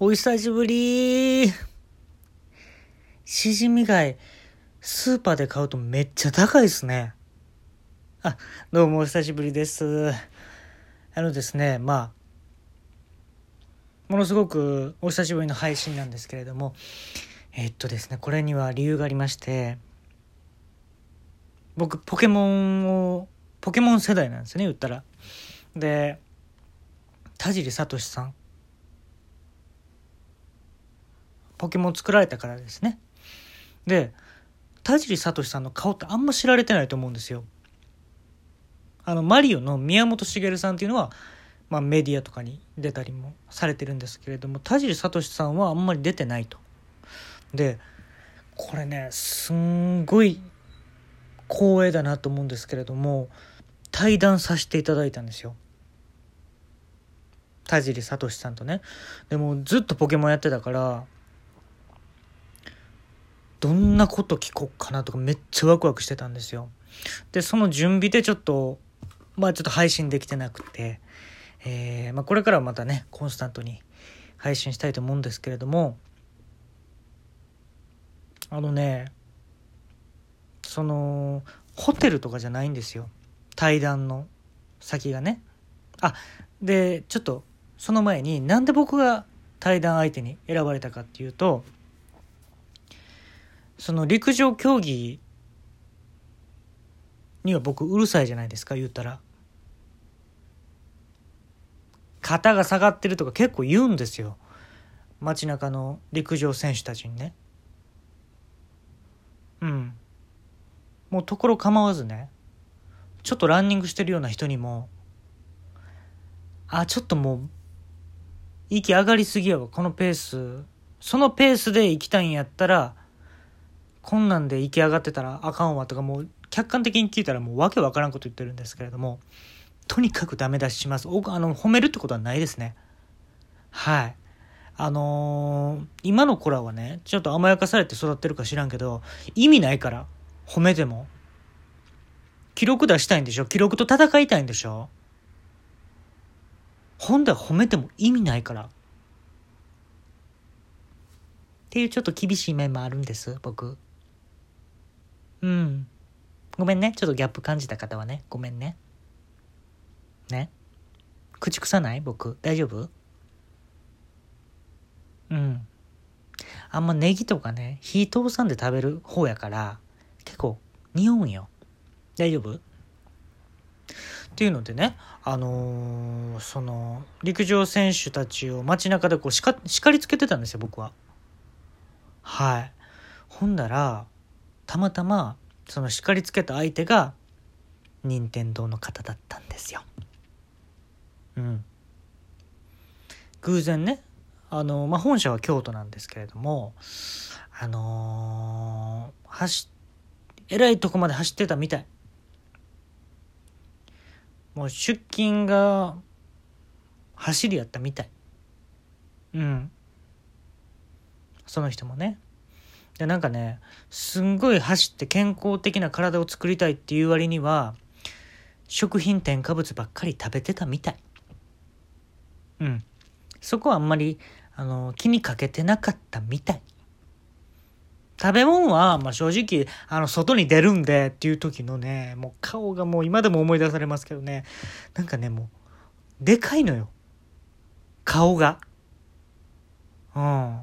お久しぶりしじみ貝、スーパーで買うとめっちゃ高いですね。あ、どうもお久しぶりです。あのですね、まあ、ものすごくお久しぶりの配信なんですけれども、えっとですね、これには理由がありまして、僕、ポケモンを、ポケモン世代なんですよね、言ったら。で、田尻聡さんポケモン作られたからですね。で田尻聡さんの顔ってあんま知られてないと思うんですよ。あのマリオの宮本茂さんっていうのは、まあ、メディアとかに出たりもされてるんですけれども田尻聡さんはあんまり出てないと。でこれねすんごい光栄だなと思うんですけれども対談させていただいたんですよ。田尻聡さんとね。でもずっとポケモンやってたからどんなこと聞こうかなとかめっちゃワクワクしてたんですよ。で、その準備でちょっと、まあちょっと配信できてなくて、えー、まあこれからはまたね、コンスタントに配信したいと思うんですけれども、あのね、その、ホテルとかじゃないんですよ。対談の先がね。あ、で、ちょっと、その前になんで僕が対談相手に選ばれたかっていうと、その陸上競技には僕うるさいじゃないですか言ったら。肩が下がってるとか結構言うんですよ。街中の陸上選手たちにね。うん。もうところ構わずね。ちょっとランニングしてるような人にも。あちょっともう息上がりすぎやわこのペース。そのペースで行きたいんやったらこんなんで行き上がってたらあかんわとかもう客観的に聞いたらもうわけわからんこと言ってるんですけれどもとにかくダメ出しします。あの褒めるってことはないですね。はい。あのー、今の子らはねちょっと甘やかされて育ってるか知らんけど意味ないから褒めても記録出したいんでしょ？記録と戦いたいんでしょ？本では褒めても意味ないから。っていうちょっと厳しい面もあるんです僕。うん。ごめんね。ちょっとギャップ感じた方はね。ごめんね。ね。口臭ない？僕。大丈夫？うん。あんまネギとかね、火通さんで食べる方やから、結構、匂うんよ。大丈夫？っていうのでね、あのー、その、陸上選手たちを街中でこう叱りつけてたんですよ、僕は。はい。ほんだら、たまたまその叱りつけた相手が任天堂の方だったんですよ。うん。偶然ねあの、まあ、本社は京都なんですけれどもあのー、走えらいとこまで走ってたみたい。もう出勤が走りやったみたい。うん。その人もね。でなんかねすんごい走って健康的な体を作りたいっていう割には食品添加物ばっかり食べてたみたい。うん。そこはあんまりあの気にかけてなかったみたい。食べ物は、まあ、正直あの外に出るんでっていう時のねもう顔がもう今でも思い出されますけどね。なんかねもうでかいのよ。顔が。うん。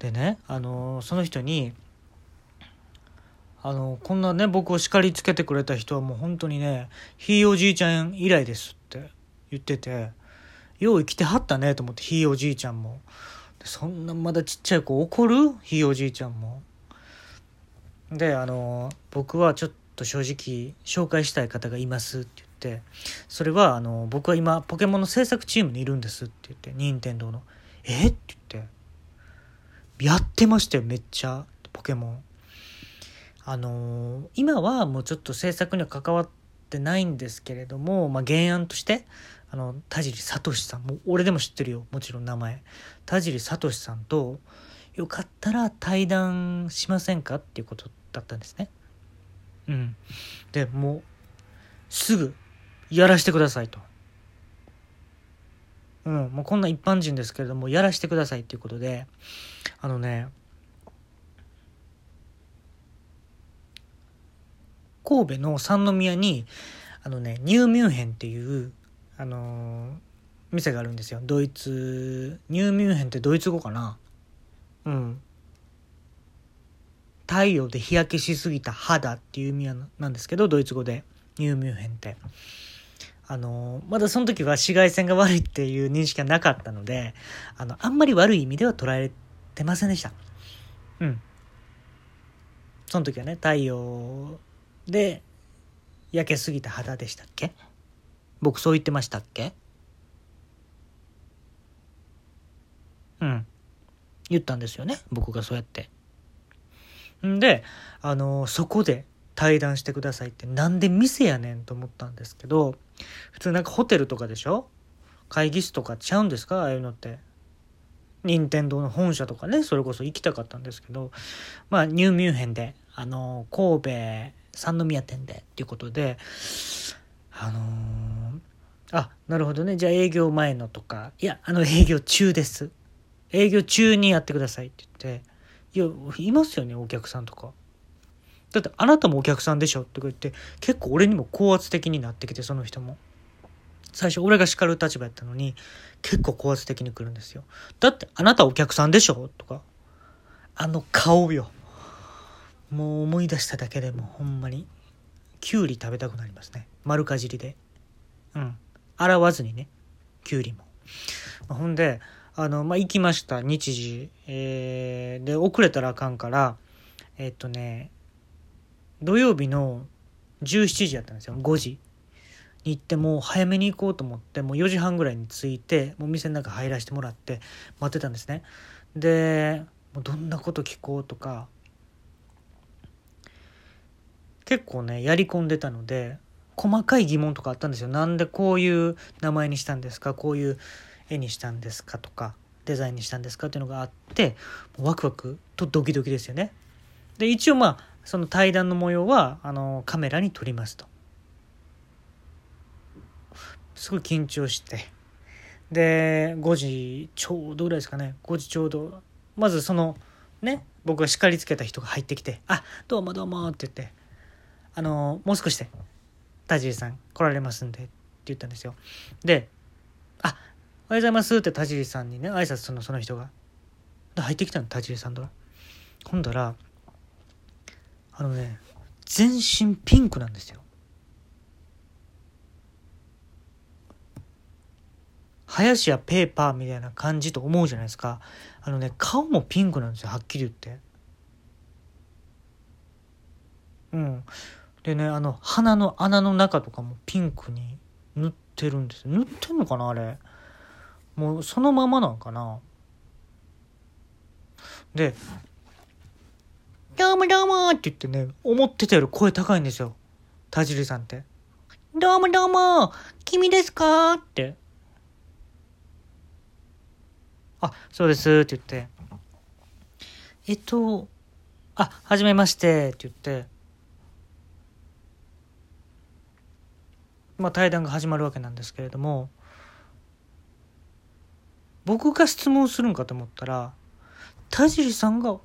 でね、あのその人にあのこんなね僕を叱りつけてくれた人はもう本当にねひいおじいちゃん以来ですって言っててよう生きてはったねと思ってひいおじいちゃんも。そんなまだちっちゃい子怒る？ひいおじいちゃんも。であの僕はちょっと正直紹介したい方がいますって言ってそれはあの僕は今ポケモンの制作チームにいるんですって言って任天堂の「え？っ?」って言って。やってましたよめっちゃポケモン。あのー、今はもうちょっと制作には関わってないんですけれども、まあ、原案としてあの田尻聡さんもう俺でも知ってるよもちろん名前。田尻聡さんとよかったら対談しませんかっていうことだったんですね。うん。でもうすぐやらしてくださいと。うん、もうこんな一般人ですけれどもやらしてくださいっていうことであのね神戸の三宮にあのねニューミュンヘンっていうあのー、店があるんですよ。ドイツニューミュンヘンってドイツ語かな？うん。太陽で日焼けしすぎた肌っていう意味なんですけどドイツ語で。ニューミュンヘンって。あのまだその時は紫外線が悪いっていう認識がなかったのであのあんまり悪い意味では捉えてませんでした。うん。その時はね太陽で焼けすぎた肌でしたっけ？僕そう言ってましたっけ？うん。言ったんですよね僕がそうやって。んであのそこで対談してくださいってなんで店やねんと思ったんですけど普通なんかホテルとかでしょ？会議室とかちゃうんですか？ああいうのって任天堂の本社とかねそれこそ行きたかったんですけどまあニューミュンヘンであの神戸三宮店でっていうことであのー、あなるほどね。じゃあ営業前のとかいやあの営業中です。営業中にやってくださいって言っていやいますよねお客さんとか。だってあなたもお客さんでしょとか言って結構俺にも高圧的になってきてその人も。最初俺が叱る立場やったのに結構高圧的に来るんですよ。だってあなたお客さんでしょとか。あの顔よ。もう思い出しただけでもほんまにきゅうり食べたくなりますね。丸かじりで。うん。洗わずにね。きゅうりも、ほんであのまあ行きました。日時、えー、で遅れたらあかんからえ、っとね土曜日の17時やったんですよ。5時。に行ってもう早めに行こうと思ってもう4時半ぐらいに着いてもう店の中入らせてもらって待ってたんですね。でもうどんなこと聞こうとか結構ねやり込んでたので細かい疑問とかあったんですよ。なんでこういう名前にしたんですか？こういう絵にしたんですかとかデザインにしたんですかっていうのがあってワクワクとドキドキですよね。で一応まあその対談の模様はあのカメラに撮りますと。すごい緊張して。で5時ちょうどぐらいですかね。5時ちょうど。まずそのね僕が叱りつけた人が入ってきて「あどうもどうも」って言って。あのもう少しで田尻さん来られますんでって言ったんですよ。で「あおはようございます」って田尻さんにね挨拶するのその人が。で入ってきたの田尻さんとは今度らあのね全身ピンクなんですよ。林家ペーパーみたいな感じと思うじゃないですか。あのね顔もピンクなんですよはっきり言って。うん。でねあの鼻の穴の中とかもピンクに塗ってるんです塗ってんのかなあれ。もうそのままなんかな。で「どうもどうも」って言ってね思ってたより声高いんですよ。田尻さんって「どうもどうも君ですか?」って「あそうです」って言って「えっとあはじめまして」って言って。まあ、対談が始まるわけなんですけれども。僕が質問するんかと思ったら田尻さんが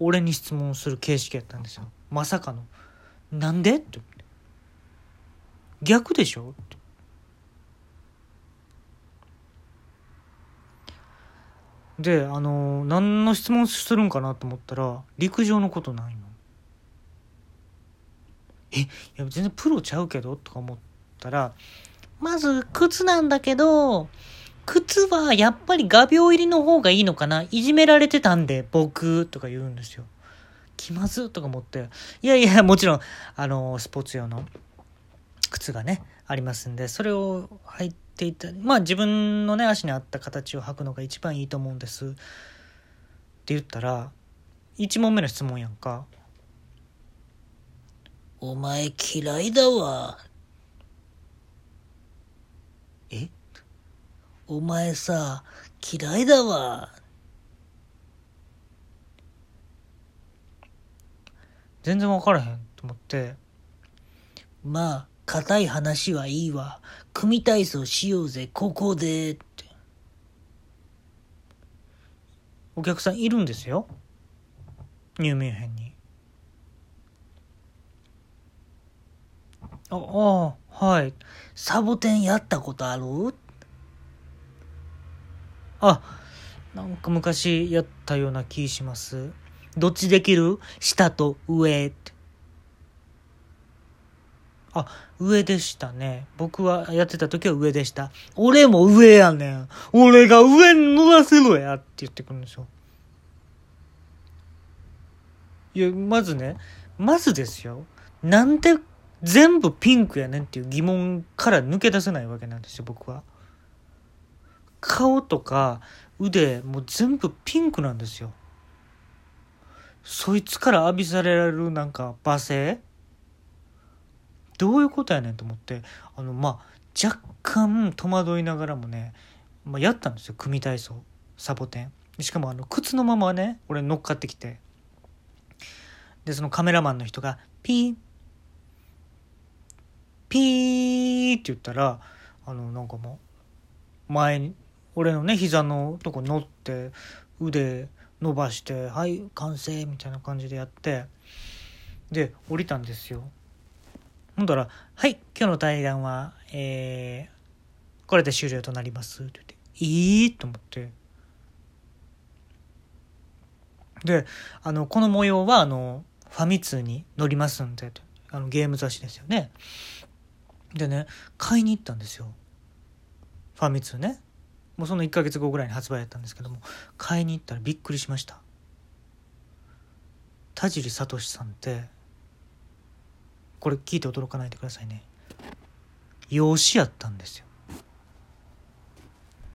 俺に質問する形式やったんですよ。まさかの「なんで?」って逆でしょ？って。であの何の質問するんかなと思ったら陸上のことないのえいや全然プロちゃうけどとか思っ。たら、まず靴なんだけど、靴はやっぱり画鋲入りの方がいいのかないじめられてたんで、僕、とか言うんですよ。気まずとか思って。いやいや、もちろん、あの、スポーツ用の靴がね、ありますんで、それを履いていた、まあ自分のね、足に合った形を履くのが一番いいと思うんです。って言ったら、1問目の質問やんか。お前嫌いだわ。え？お前さ、嫌いだわ。全然分からへんと思って。まあ、硬い話はいいわ。組体操しようぜ、ここで。って。お客さんいるんですよ。入名編に。あ、ああ、はい。サボテンやったことある？あ、なんか昔やったような気します。どっちできる？下と上って。あ、上でしたね。僕はやってた時は上でした。俺も上やねん。俺が上に乗らせろやって言ってくるんですよ。いや、まずね、まずですよ。なんで全部ピンクやねんっていう疑問から抜け出せないわけなんですよ、僕は。顔とか腕、もう全部ピンクなんですよ。そいつから浴びされるなんか罵声どういうことやねんと思ってあのまあ若干戸惑いながらもね、まあ、やったんですよ組体操サボテン。しかもあの靴のままね俺乗っかってきて。でそのカメラマンの人が「ピーピー」って言ったらあのなんかもう前に俺のね膝のとこ乗って腕伸ばして「はい完成」みたいな感じでやってで降りたんですよ。ほんだら、はい、今日の対談は、えー、これで終了となります。って言って、いいと思って。で、あの、この模様は、あの、ファミ通に載りますんで、あの、ゲーム雑誌ですよね。でね、買いに行ったんですよ。ファミ通ね。もうその1ヶ月後ぐらいに発売やったんですけども、買いに行ったらびっくりしました。田尻聡さんって、これ聞いて驚かないでくださいね。養子やったんですよ。